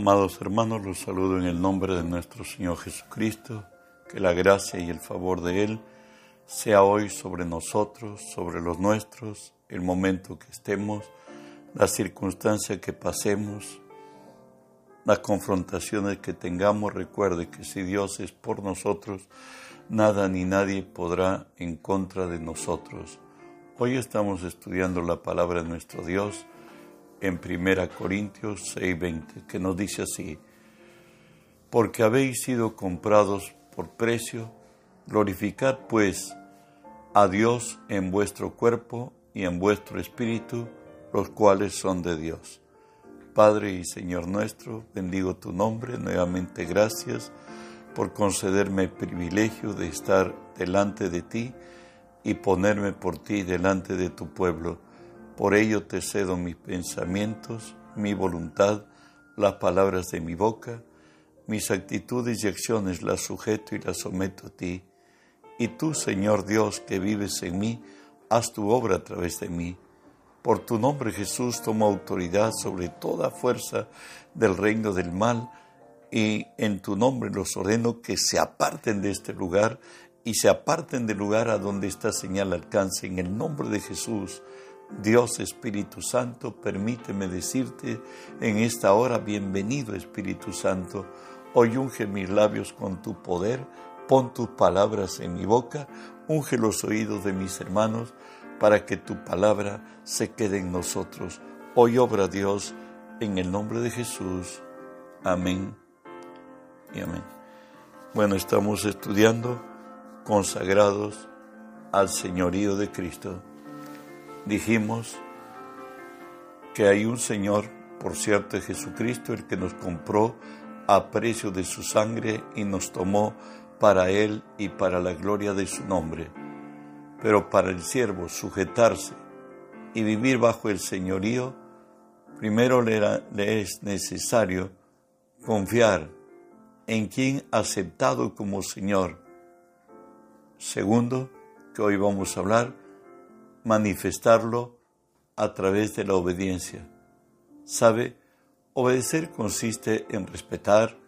Amados hermanos, los saludo en el nombre de nuestro Señor Jesucristo, que la gracia y el favor de Él sea hoy sobre nosotros, sobre los nuestros, el momento que estemos, la circunstancia que pasemos, las confrontaciones que tengamos. Recuerde que si Dios es por nosotros, nada ni nadie podrá en contra de nosotros. Hoy estamos estudiando la palabra de nuestro Dios en 1 Corintios 6:20, que nos dice así, porque habéis sido comprados por precio, glorificad pues a Dios en vuestro cuerpo y en vuestro espíritu, los cuales son de Dios. Padre y Señor nuestro, bendigo tu nombre, nuevamente gracias por concederme el privilegio de estar delante de ti y ponerme por ti delante de tu pueblo por ello te cedo mis pensamientos, mi voluntad, las palabras de mi boca, mis actitudes y acciones las sujeto y las someto a ti. Y tú, Señor Dios, que vives en mí, haz tu obra a través de mí. Por tu nombre, Jesús, tomo autoridad sobre toda fuerza del reino del mal y en tu nombre los ordeno que se aparten de este lugar y se aparten del lugar a donde esta señal alcance. En el nombre de Jesús, Dios Espíritu Santo, permíteme decirte en esta hora, bienvenido Espíritu Santo, hoy unge mis labios con tu poder, pon tus palabras en mi boca, unge los oídos de mis hermanos, para que tu palabra se quede en nosotros. Hoy obra Dios en el nombre de Jesús. Amén y amén. Bueno, estamos estudiando consagrados al señorío de Cristo dijimos que hay un Señor, por cierto, es Jesucristo, el que nos compró a precio de su sangre y nos tomó para Él y para la gloria de su nombre. Pero para el siervo sujetarse y vivir bajo el señorío, primero le, le es necesario confiar en quien aceptado como Señor. Segundo, que hoy vamos a hablar, manifestarlo a través de la obediencia. ¿Sabe? Obedecer consiste en respetar,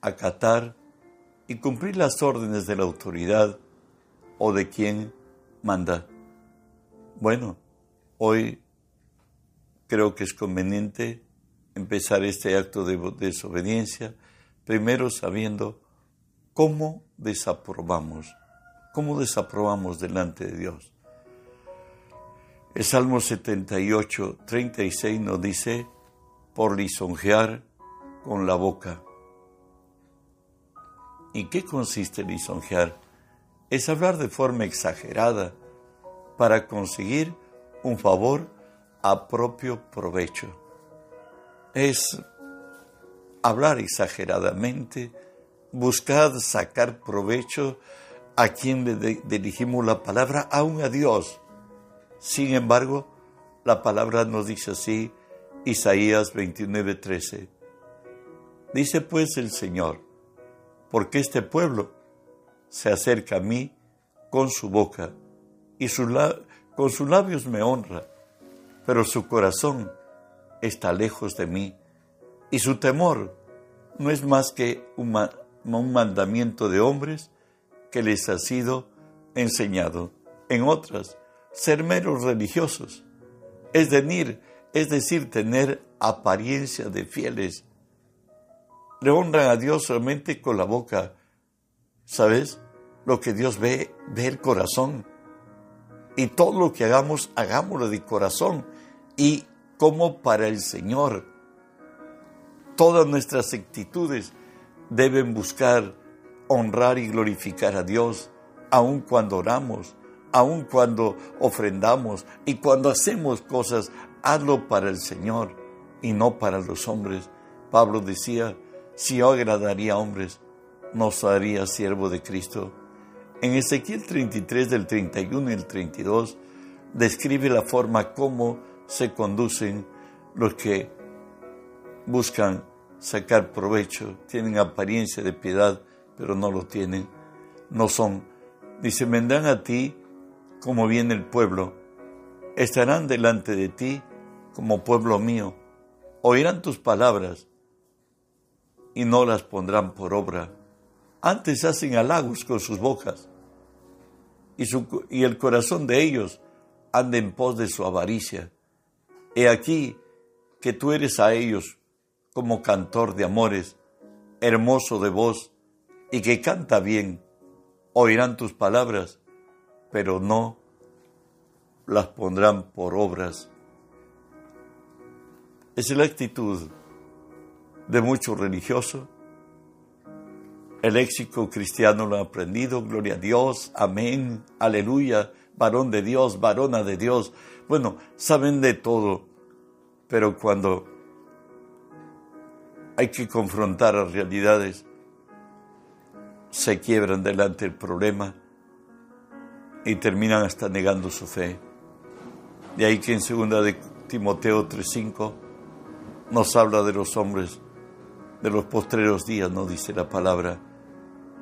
acatar y cumplir las órdenes de la autoridad o de quien manda. Bueno, hoy creo que es conveniente empezar este acto de desobediencia, primero sabiendo cómo desaprobamos, cómo desaprobamos delante de Dios. El Salmo 78, 36 nos dice, por lisonjear con la boca. ¿Y qué consiste lisonjear? Es hablar de forma exagerada para conseguir un favor a propio provecho. Es hablar exageradamente, buscar sacar provecho a quien le dirigimos la palabra, aún a Dios sin embargo, la palabra nos dice así, Isaías 29:13. Dice pues el Señor, porque este pueblo se acerca a mí con su boca y con sus labios me honra, pero su corazón está lejos de mí y su temor no es más que un, un mandamiento de hombres que les ha sido enseñado. En otras, ser meros religiosos, es decir, es decir, tener apariencia de fieles. Le honran a Dios solamente con la boca. ¿Sabes? Lo que Dios ve, ve el corazón. Y todo lo que hagamos, hagámoslo de corazón y como para el Señor. Todas nuestras actitudes deben buscar honrar y glorificar a Dios, aun cuando oramos, aun cuando ofrendamos y cuando hacemos cosas, hazlo para el Señor y no para los hombres. Pablo decía, si yo agradaría a hombres, no sería siervo de Cristo. En Ezequiel 33 del 31 y el 32 describe la forma como se conducen los que buscan sacar provecho, tienen apariencia de piedad, pero no lo tienen, no son. Dice, vendrán a ti como viene el pueblo, estarán delante de ti como pueblo mío, oirán tus palabras, y no las pondrán por obra. Antes hacen halagos con sus bocas y, el corazón de ellos anda en pos de su avaricia. He aquí que tú eres a ellos como cantor de amores, hermoso de voz y que canta bien. Oirán tus palabras, pero no las pondrán por obras. Es la actitud de muchos religiosos. El léxico cristiano lo ha aprendido, gloria a Dios, amén, aleluya, varón de Dios, varona de Dios. Bueno, saben de todo, pero cuando hay que confrontar las realidades, se quiebran delante del problema y terminan hasta negando su fe. De ahí que en segunda de Timoteo 3:5 nos habla de los hombres de los postreros días, no dice la palabra.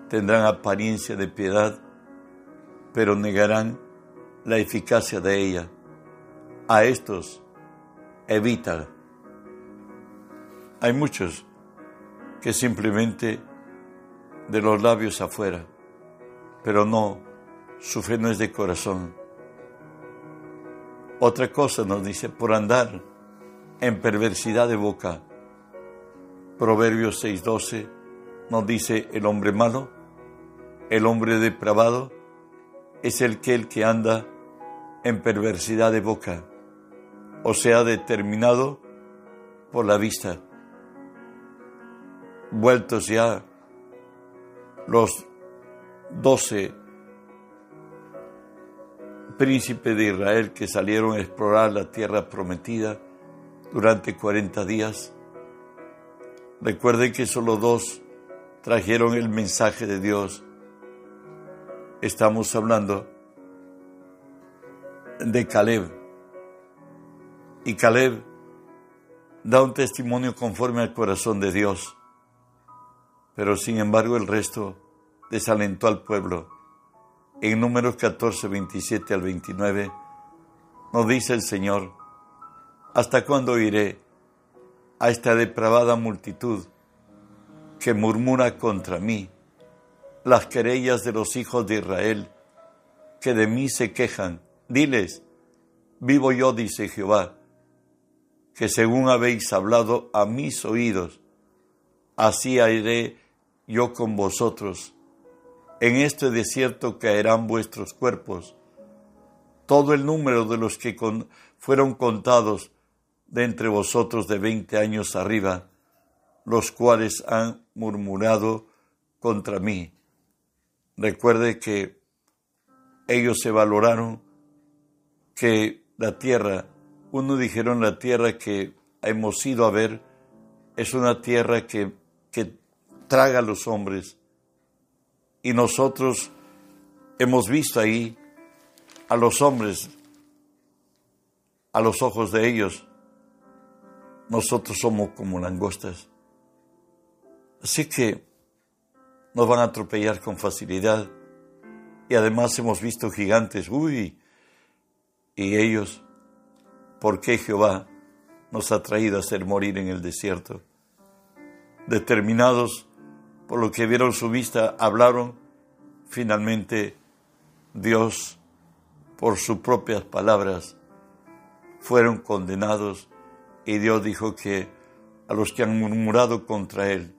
Tendrán apariencia de piedad, pero negarán la eficacia de ella. A estos evita. Hay muchos que simplemente de los labios afuera, pero no, su fe no es de corazón. Otra cosa nos dice, por andar en perversidad de boca. Proverbios 6:12 nos dice, el hombre malo, el hombre depravado, es el que el que anda en perversidad de boca, o sea, determinado por la vista. Vueltos ya los doce príncipes de Israel que salieron a explorar la tierra prometida durante 40 días. Recuerden que solo dos trajeron el mensaje de Dios. Estamos hablando de Caleb. Y Caleb da un testimonio conforme al corazón de Dios. Pero sin embargo el resto desalentó al pueblo. En números 14, 27 al 29 nos dice el Señor, ¿hasta cuándo iré a esta depravada multitud que murmura contra mí? Las querellas de los hijos de Israel que de mí se quejan. Diles, vivo yo, dice Jehová, que según habéis hablado a mis oídos, así haré yo con vosotros. En este desierto caerán vuestros cuerpos. Todo el número de los que fueron contados de entre vosotros de veinte años arriba, los cuales han murmurado contra mí. Recuerde que ellos se valoraron que la tierra, uno dijeron la tierra que hemos ido a ver, es una tierra que, que traga a los hombres. Y nosotros hemos visto ahí a los hombres, a los ojos de ellos, nosotros somos como langostas. Así que nos van a atropellar con facilidad. Y además hemos visto gigantes, uy, y ellos, ¿por qué Jehová nos ha traído a hacer morir en el desierto? Determinados por lo que vieron su vista, hablaron, finalmente Dios, por sus propias palabras, fueron condenados y Dios dijo que a los que han murmurado contra Él,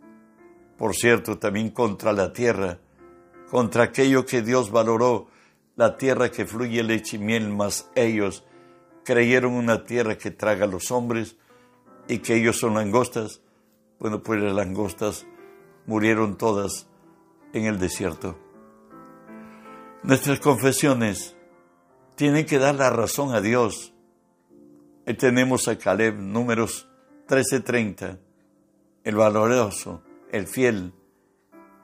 por cierto, también contra la tierra, contra aquello que Dios valoró, la tierra que fluye leche y miel, mas ellos creyeron una tierra que traga a los hombres y que ellos son langostas. Bueno, pues las langostas murieron todas en el desierto. Nuestras confesiones tienen que dar la razón a Dios. Y tenemos a Caleb, números 13:30, el valoroso, el fiel.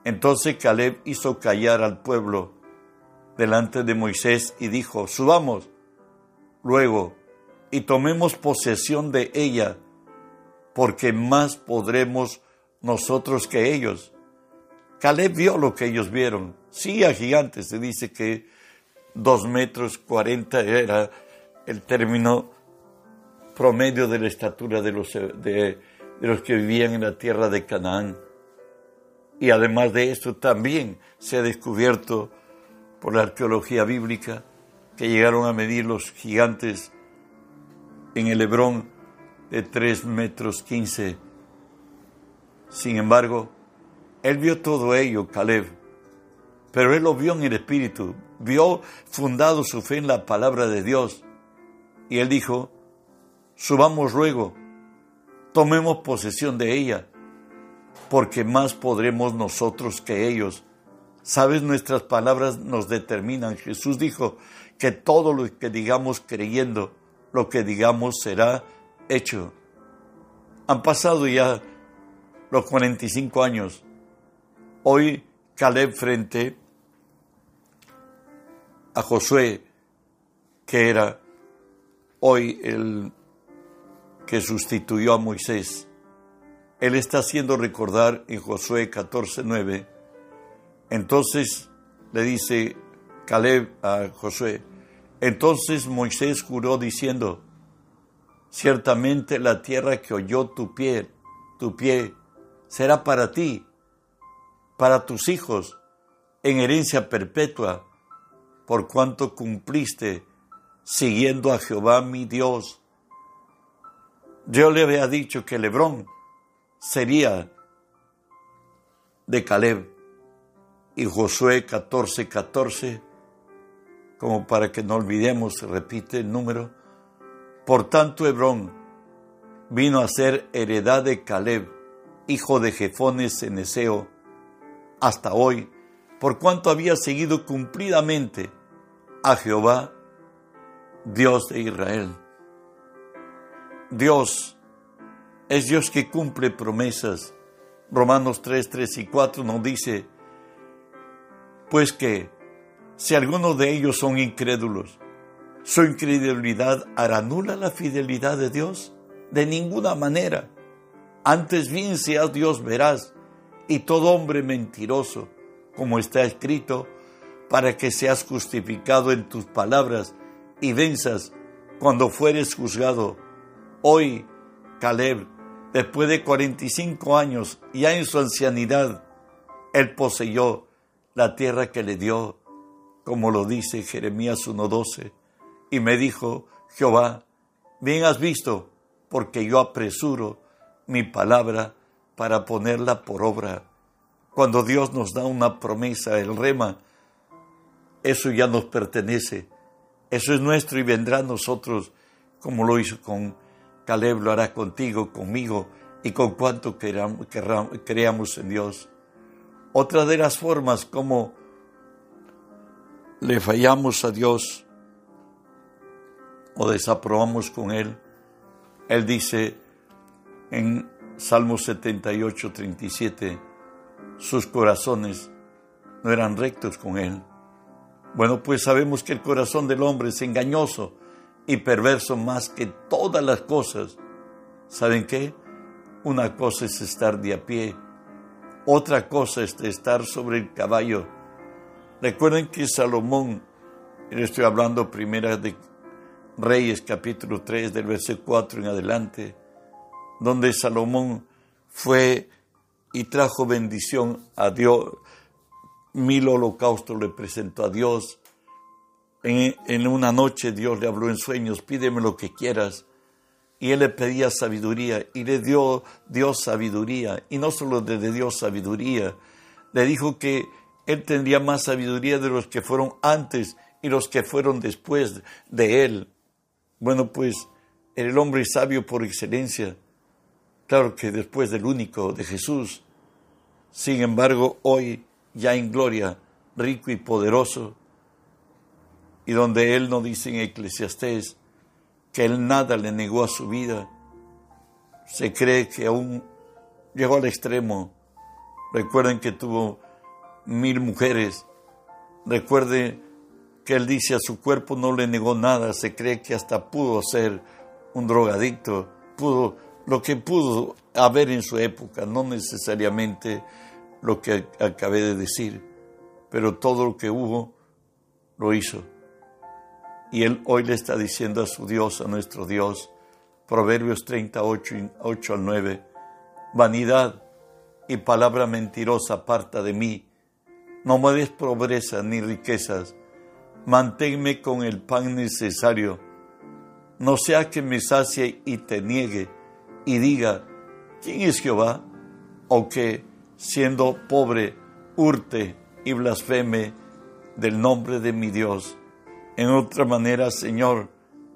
Entonces Caleb hizo callar al pueblo delante de Moisés y dijo, subamos luego y tomemos posesión de ella, porque más podremos nosotros que ellos. Caleb vio lo que ellos vieron. Sí, a gigantes. Se dice que dos metros cuarenta era el término promedio de la estatura de los, de, los que vivían en la tierra de Canaán. Y además de esto también se ha descubierto por la arqueología bíblica que llegaron a medir los gigantes en el Hebrón de 3 metros 15. Sin embargo, él vio todo ello, Caleb, pero él lo vio en el Espíritu, vio fundado su fe en la palabra de Dios. Y él dijo, subamos luego, tomemos posesión de ella, porque más podremos nosotros que ellos. Sabes, nuestras palabras nos determinan. Jesús dijo que todo lo que digamos creyendo, lo que digamos será hecho. Han pasado ya los 45 años. Hoy Caleb frente a Josué, que era hoy el que sustituyó a Moisés. Él está haciendo recordar en Josué 14:9. Entonces le dice Caleb a Josué, entonces Moisés juró diciendo, ciertamente la tierra que oyó tu pie, tu pie, será para ti, para tus hijos, en herencia perpetua, por cuanto cumpliste siguiendo a Jehová mi Dios. Yo le había dicho que Lebrón sería de Caleb y Josué 14, 14, como para que no olvidemos, repite el número. Por tanto, Hebrón vino a ser heredad de Caleb, hijo de Jefones Eneseo, hasta hoy, por cuanto había seguido cumplidamente a Jehová, Dios de Israel. Dios es Dios que cumple promesas. Romanos 3, 3 y 4 nos dice, pues que si algunos de ellos son incrédulos, ¿su incredulidad hará nula la fidelidad de Dios? De ninguna manera. Antes bien seas Dios verás y todo hombre mentiroso, como está escrito, para que seas justificado en tus palabras y venzas cuando fueres juzgado Hoy, Caleb, después de 45 años, ya en su ancianidad, él poseyó la tierra que le dio, como lo dice Jeremías 1.12. Y me dijo, Jehová, bien has visto, porque yo apresuro mi palabra para ponerla por obra. Cuando Dios nos da una promesa, el rema, eso ya nos pertenece, eso es nuestro y vendrá a nosotros, como lo hizo con Caleb lo hará contigo, conmigo y con cuanto creamos en Dios. Otra de las formas como le fallamos a Dios o desaprobamos con Él, Él dice en Salmo 78, 37, sus corazones no eran rectos con Él. Bueno, pues sabemos que el corazón del hombre es engañoso y perverso más que todas las cosas. ¿Saben qué? Una cosa es estar de a pie, otra cosa es estar sobre el caballo. Recuerden que Salomón, le estoy hablando primera de Reyes capítulo 3 del verso 4 en adelante, donde Salomón fue y trajo bendición a Dios, mil holocaustos le presentó a Dios, en, una noche Dios le habló en sueños, pídeme lo que quieras. Y él le pedía sabiduría y le dio Dios sabiduría. Y no solo le dio sabiduría, le dijo que él tendría más sabiduría de los que fueron antes y los que fueron después de él. Bueno, pues el hombre sabio por excelencia. Claro que después del único, de Jesús. Sin embargo, hoy, ya en gloria, rico y poderoso, y donde él no dice en Eclesiastés que él nada le negó a su vida, se cree que aún llegó al extremo. Recuerden que tuvo mil mujeres. Recuerde que él dice a su cuerpo no le negó nada. Se cree que hasta pudo ser un drogadicto, pudo lo que pudo haber en su época, no necesariamente lo que acabé de decir, pero todo lo que hubo lo hizo. Y él hoy le está diciendo a su Dios, a nuestro Dios, Proverbios 38, 8 al 9, vanidad y palabra mentirosa aparta de mí. No me des pobreza ni riquezas, manténme con el pan necesario. No sea que me sacie y te niegue y diga, ¿quién es Jehová? O que, siendo pobre, hurte y blasfeme del nombre de mi Dios. En otra manera, Señor,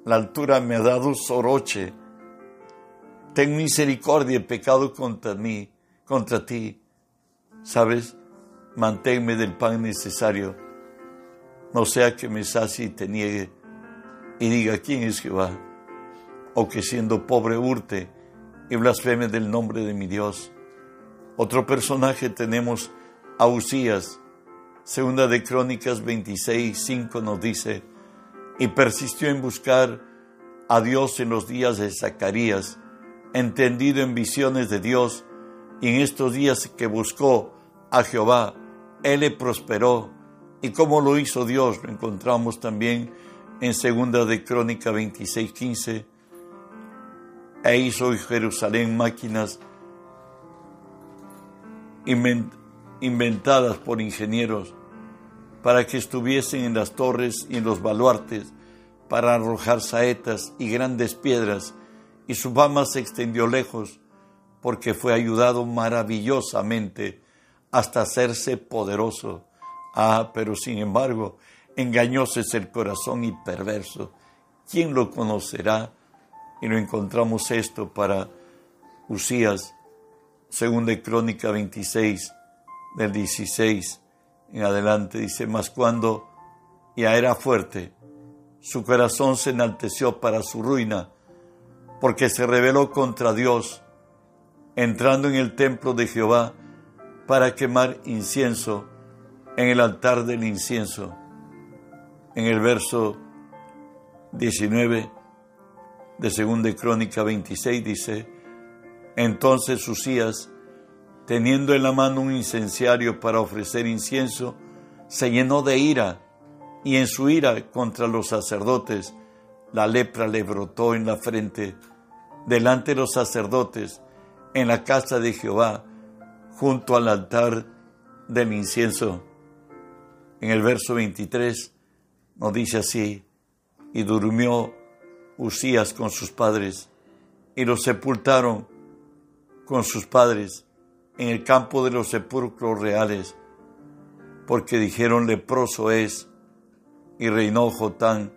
la altura me ha dado soroche. Ten misericordia y pecado contra mí, contra ti. ¿Sabes? Manténme del pan necesario. No sea que me sacie y te niegue y diga quién es Jehová. O que siendo pobre hurte y blasfeme del nombre de mi Dios. Otro personaje tenemos a Usías. Segunda de Crónicas 26, 5 nos dice, y persistió en buscar a Dios en los días de Zacarías, entendido en visiones de Dios, y en estos días que buscó a Jehová, Él le prosperó. Y como lo hizo Dios, lo encontramos también en Segunda de Crónica 26, 15. E hizo Jerusalén máquinas inventadas por ingenieros para que estuviesen en las torres y en los baluartes, para arrojar saetas y grandes piedras, y su fama se extendió lejos, porque fue ayudado maravillosamente hasta hacerse poderoso. Ah, pero sin embargo, engañoso es el corazón y perverso. ¿Quién lo conocerá? Y lo encontramos esto para Usías, según de Crónica 26, del 16 en adelante dice, mas cuando ya era fuerte, su corazón se enalteció para su ruina, porque se rebeló contra Dios, entrando en el templo de Jehová para quemar incienso en el altar del incienso. En el verso 19 de 2 Crónica 26 dice, entonces Usías teniendo en la mano un incenciario para ofrecer incienso, se llenó de ira, y en su ira contra los sacerdotes, la lepra le brotó en la frente, delante de los sacerdotes, en la casa de Jehová, junto al altar del incienso. En el verso 23 nos dice así, y durmió Usías con sus padres, y lo sepultaron con sus padres en el campo de los sepulcros reales, porque dijeron leproso es, y reinó Jotán,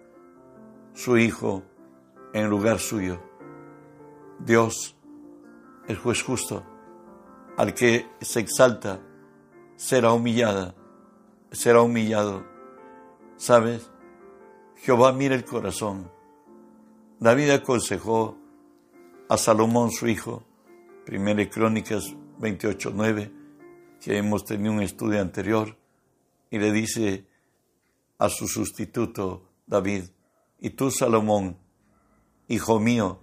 su hijo, en lugar suyo. Dios, el juez justo, al que se exalta, será humillada, será humillado. ¿Sabes? Jehová mira el corazón. David aconsejó a Salomón su hijo, Primera Crónicas 28.9, que hemos tenido un estudio anterior, y le dice a su sustituto David, y tú Salomón, hijo mío,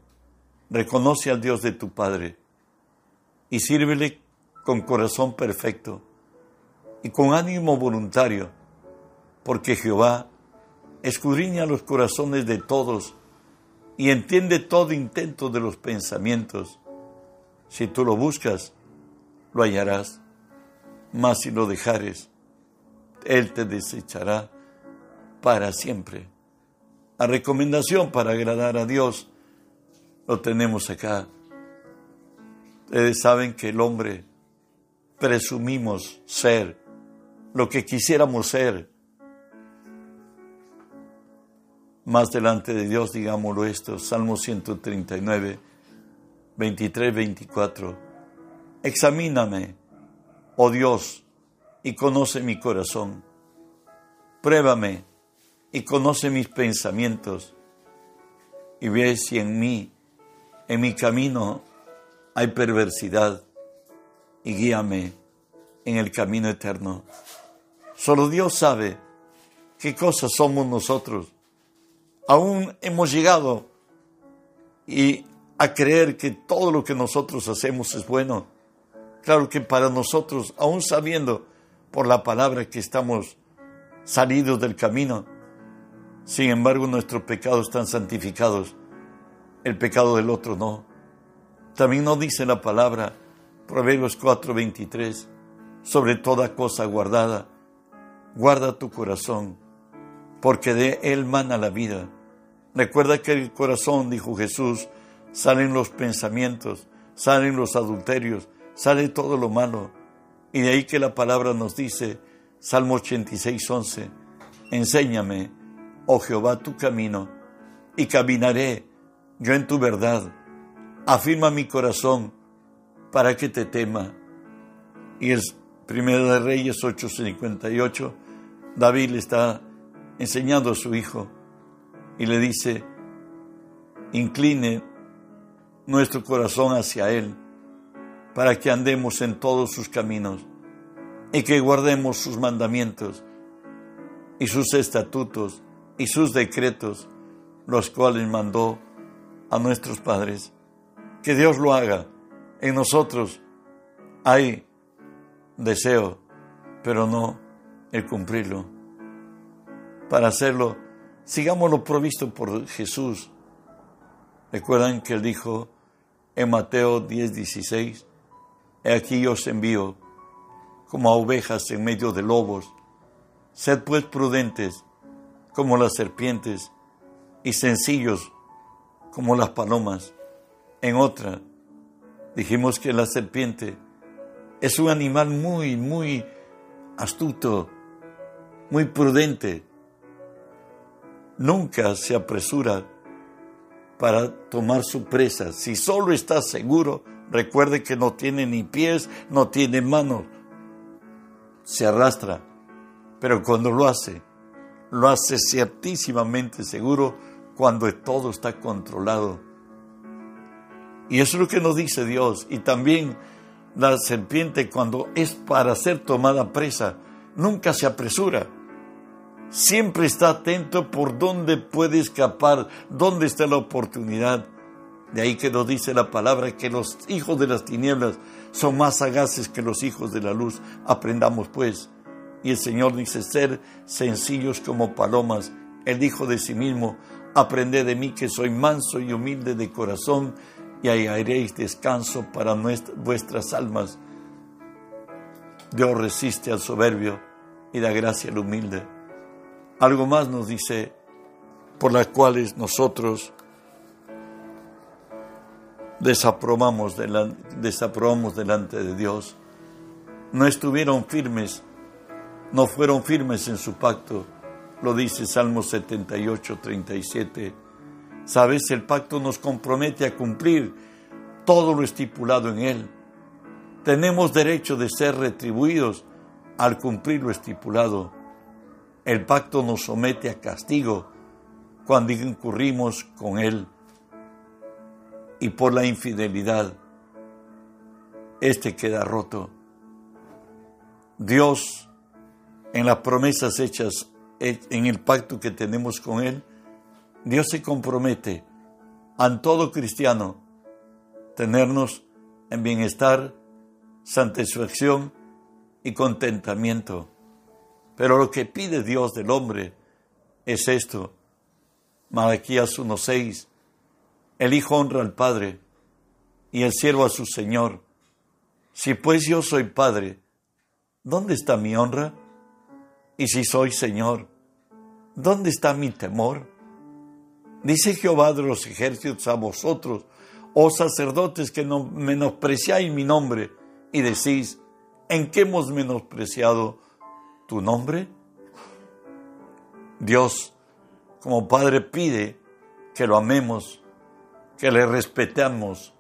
reconoce al Dios de tu Padre y sírvele con corazón perfecto y con ánimo voluntario, porque Jehová escudriña los corazones de todos y entiende todo intento de los pensamientos. Si tú lo buscas, lo hallarás, mas si lo dejares, Él te desechará para siempre. La recomendación para agradar a Dios lo tenemos acá. Ustedes saben que el hombre presumimos ser lo que quisiéramos ser. Más delante de Dios, digámoslo esto, Salmo 139, 23, 24 Examíname, oh Dios, y conoce mi corazón. Pruébame y conoce mis pensamientos y ve si en mí, en mi camino, hay perversidad y guíame en el camino eterno. Solo Dios sabe qué cosas somos nosotros. Aún hemos llegado y a creer que todo lo que nosotros hacemos es bueno Claro que para nosotros, aún sabiendo por la palabra que estamos salidos del camino, sin embargo nuestros pecados están santificados, el pecado del otro no. También nos dice la palabra Proverbios 4:23, sobre toda cosa guardada, guarda tu corazón, porque de él mana la vida. Recuerda que el corazón, dijo Jesús, salen los pensamientos, salen los adulterios, sale todo lo malo. Y de ahí que la palabra nos dice, Salmo 86, 11, enséñame, oh Jehová, tu camino, y caminaré yo en tu verdad. Afirma mi corazón para que te tema. Y el primero de Reyes 8:58, David le está enseñando a su hijo y le dice, incline nuestro corazón hacia Él para que andemos en todos sus caminos y que guardemos sus mandamientos y sus estatutos y sus decretos, los cuales mandó a nuestros padres. Que Dios lo haga. En nosotros hay deseo, pero no el cumplirlo. Para hacerlo, sigámoslo provisto por Jesús. Recuerdan que él dijo en Mateo 10, 16, He aquí os envío como a ovejas en medio de lobos. Sed pues prudentes como las serpientes y sencillos como las palomas. En otra, dijimos que la serpiente es un animal muy, muy astuto, muy prudente. Nunca se apresura para tomar su presa. Si solo está seguro, recuerde que no tiene ni pies, no tiene manos se arrastra, pero cuando lo hace, lo hace ciertísimamente seguro cuando todo está controlado. Y eso es lo que nos dice Dios. Y también la serpiente cuando es para ser tomada presa, nunca se apresura. Siempre está atento por dónde puede escapar, dónde está la oportunidad. De ahí que nos dice la palabra que los hijos de las tinieblas son más sagaces que los hijos de la luz. Aprendamos pues. Y el Señor dice, ser sencillos como palomas. Él dijo de sí mismo, aprended de mí que soy manso y humilde de corazón y hallaréis descanso para vuestras almas. Dios resiste al soberbio y da gracia al humilde. Algo más nos dice, por las cuales nosotros desaprobamos, desaprobamos delante de Dios. No estuvieron firmes, no fueron firmes en su pacto, lo dice Salmo 78, 37. Sabes, el pacto nos compromete a cumplir todo lo estipulado en él. Tenemos derecho de ser retribuidos al cumplir lo estipulado. El pacto nos somete a castigo cuando incurrimos con él y por la infidelidad, este queda roto. Dios, en las promesas hechas, en el pacto que tenemos con Él, Dios se compromete a todo cristiano tenernos en bienestar, satisfacción y contentamiento. Pero lo que pide Dios del hombre es esto. Malaquías 1.6 el Hijo honra al Padre y el siervo a su Señor. Si pues yo soy Padre, ¿dónde está mi honra? Y si soy Señor, ¿dónde está mi temor? Dice Jehová de los ejércitos a vosotros, oh sacerdotes que no menospreciáis mi nombre, y decís, ¿en qué hemos menospreciado tu nombre? Dios, como Padre, pide que lo amemos que le respetemos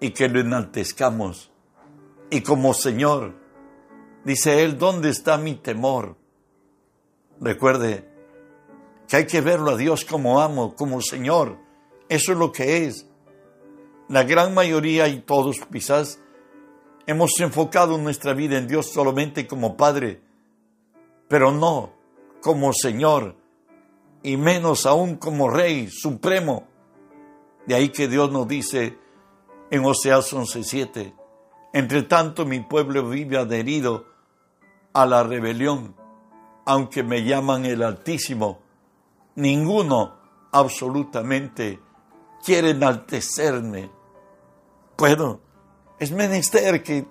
y que lo enaltezcamos. Y como Señor, dice Él, ¿dónde está mi temor? Recuerde que hay que verlo a Dios como amo, como Señor. Eso es lo que es. La gran mayoría y todos quizás hemos enfocado nuestra vida en Dios solamente como Padre, pero no como Señor y menos aún como Rey Supremo. De ahí que Dios nos dice en Oseas 11:7, entre tanto mi pueblo vive adherido a la rebelión, aunque me llaman el Altísimo, ninguno absolutamente quiere enaltecerme. Bueno, Es menester que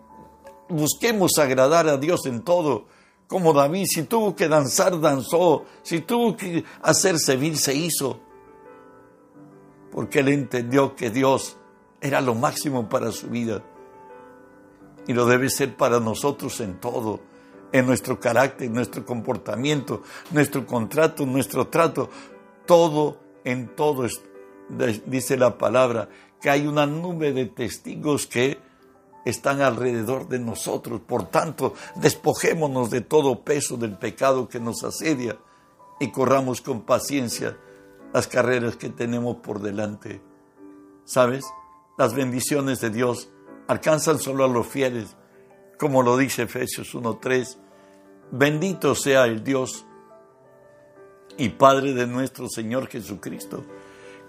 busquemos agradar a Dios en todo. Como David, si tuvo que danzar, danzó. Si tuvo que hacer servir, se hizo. Porque él entendió que Dios era lo máximo para su vida. Y lo debe ser para nosotros en todo. En nuestro carácter, en nuestro comportamiento, nuestro contrato, nuestro trato. Todo, en todo, dice la palabra, que hay una nube de testigos que están alrededor de nosotros. Por tanto, despojémonos de todo peso del pecado que nos asedia y corramos con paciencia las carreras que tenemos por delante. ¿Sabes? Las bendiciones de Dios alcanzan solo a los fieles, como lo dice Efesios 1.3. Bendito sea el Dios y Padre de nuestro Señor Jesucristo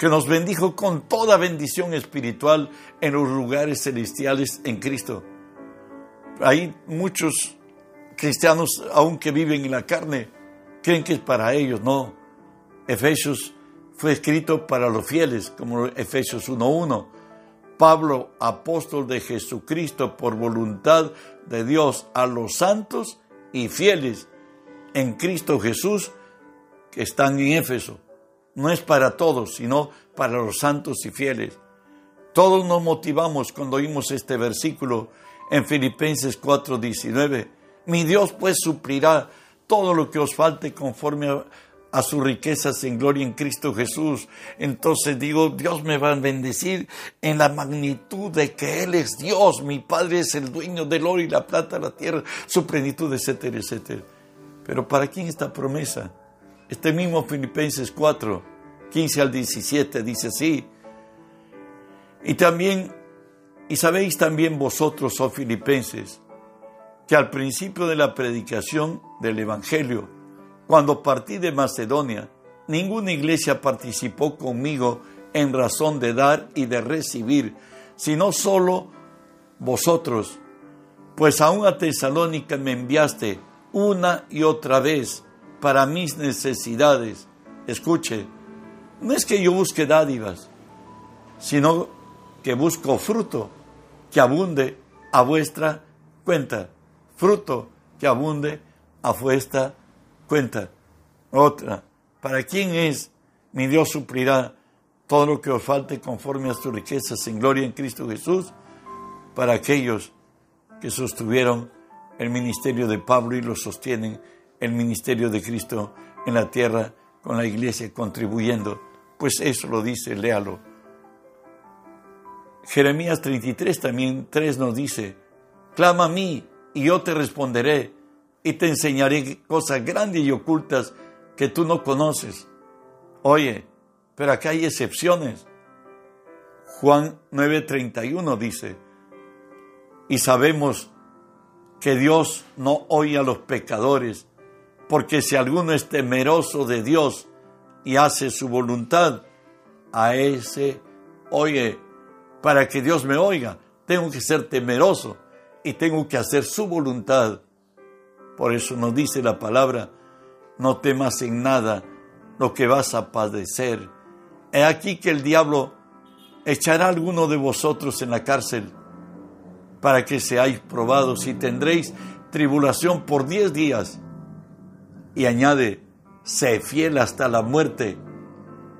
que nos bendijo con toda bendición espiritual en los lugares celestiales en Cristo. Hay muchos cristianos, aunque viven en la carne, creen que es para ellos. No. Efesios fue escrito para los fieles, como Efesios 1.1. Pablo, apóstol de Jesucristo por voluntad de Dios a los santos y fieles en Cristo Jesús que están en Éfeso no es para todos, sino para los santos y fieles. Todos nos motivamos cuando oímos este versículo en Filipenses 4:19. Mi Dios pues suplirá todo lo que os falte conforme a, a, sus riquezas en gloria en Cristo Jesús. Entonces digo, Dios me va a bendecir en la magnitud de que Él es Dios, mi Padre es el dueño del oro y la plata, la tierra, su plenitud, etcétera, etcétera. Pero ¿para quién esta promesa? Este mismo Filipenses 4, 15 al 17 dice así. Y también, y sabéis también vosotros, oh filipenses, que al principio de la predicación del Evangelio, cuando partí de Macedonia, ninguna iglesia participó conmigo en razón de dar y de recibir, sino solo vosotros, pues aún a Tesalónica me enviaste una y otra vez para mis necesidades. Escuche, no es que yo busque dádivas, sino que busco fruto que abunde a vuestra cuenta. Fruto que abunde a vuestra cuenta. Otra, ¿para quién es? Mi Dios suplirá todo lo que os falte conforme a sus riquezas en gloria en Cristo Jesús para aquellos que sostuvieron el ministerio de Pablo y lo sostienen el ministerio de Cristo en la tierra con la iglesia contribuyendo. Pues eso lo dice, léalo. Jeremías 33 también 3 nos dice, clama a mí y yo te responderé y te enseñaré cosas grandes y ocultas que tú no conoces. Oye, pero acá hay excepciones. Juan 9:31 dice, y sabemos que Dios no oye a los pecadores, porque si alguno es temeroso de Dios y hace su voluntad, a ese, oye, para que Dios me oiga, tengo que ser temeroso y tengo que hacer su voluntad. Por eso nos dice la palabra, no temas en nada lo que vas a padecer. He aquí que el diablo echará a alguno de vosotros en la cárcel para que seáis probados y tendréis tribulación por diez días y añade, sé fiel hasta la muerte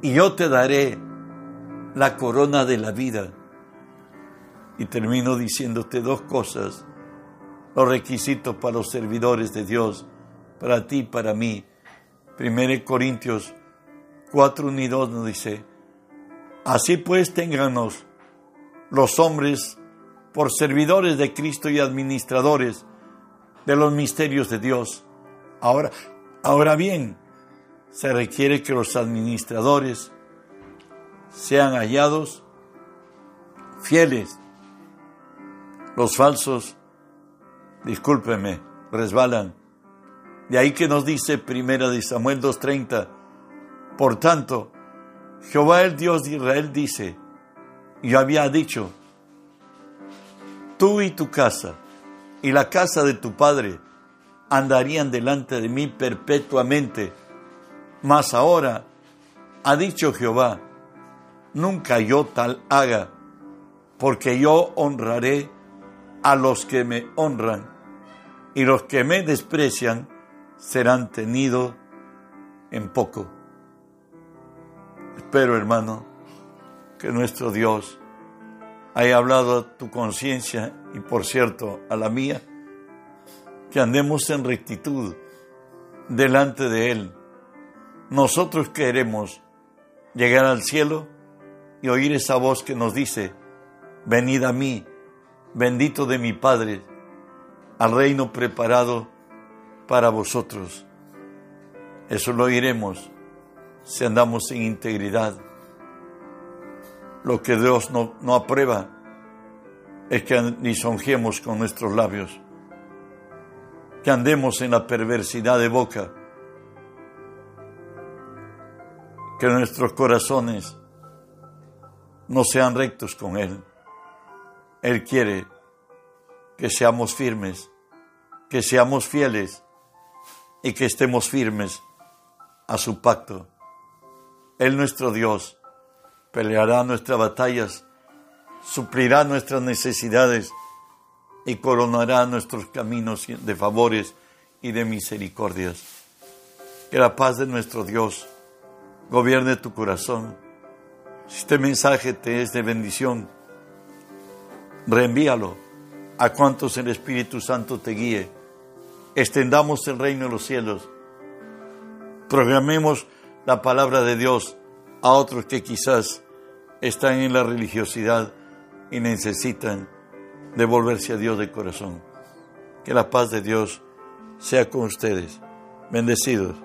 y yo te daré la corona de la vida. Y termino diciéndote dos cosas, los requisitos para los servidores de Dios, para ti y para mí. Primero Corintios 4, 1 y 2 nos dice, así pues ténganos los hombres por servidores de Cristo y administradores de los misterios de Dios. Ahora, Ahora bien, se requiere que los administradores sean hallados fieles. Los falsos, discúlpeme, resbalan. De ahí que nos dice Primera de Samuel 2.30, por tanto, Jehová el Dios de Israel dice, yo había dicho, tú y tu casa y la casa de tu padre andarían delante de mí perpetuamente. Mas ahora, ha dicho Jehová, nunca yo tal haga, porque yo honraré a los que me honran y los que me desprecian serán tenidos en poco. Espero, hermano, que nuestro Dios haya hablado a tu conciencia y, por cierto, a la mía, que andemos en rectitud delante de Él. Nosotros queremos llegar al cielo y oír esa voz que nos dice, venid a mí, bendito de mi Padre, al reino preparado para vosotros. Eso lo oiremos si andamos en integridad. Lo que Dios no, aprueba es que lisonjemos con nuestros labios, que andemos en la perversidad de boca, que nuestros corazones no sean rectos con Él. Él quiere que seamos firmes, que seamos fieles y que estemos firmes a su pacto. Él nuestro Dios peleará nuestras batallas, suplirá nuestras necesidades y coronará nuestros caminos de favores y de misericordias. Que la paz de nuestro Dios gobierne tu corazón. Si este mensaje te es de bendición, reenvíalo a cuantos el Espíritu Santo te guíe. Extendamos el reino de los cielos. Programemos la palabra de Dios a otros que quizás están en la religiosidad y necesitan devolverse a Dios de corazón. Que la paz de Dios sea con ustedes. Bendecidos.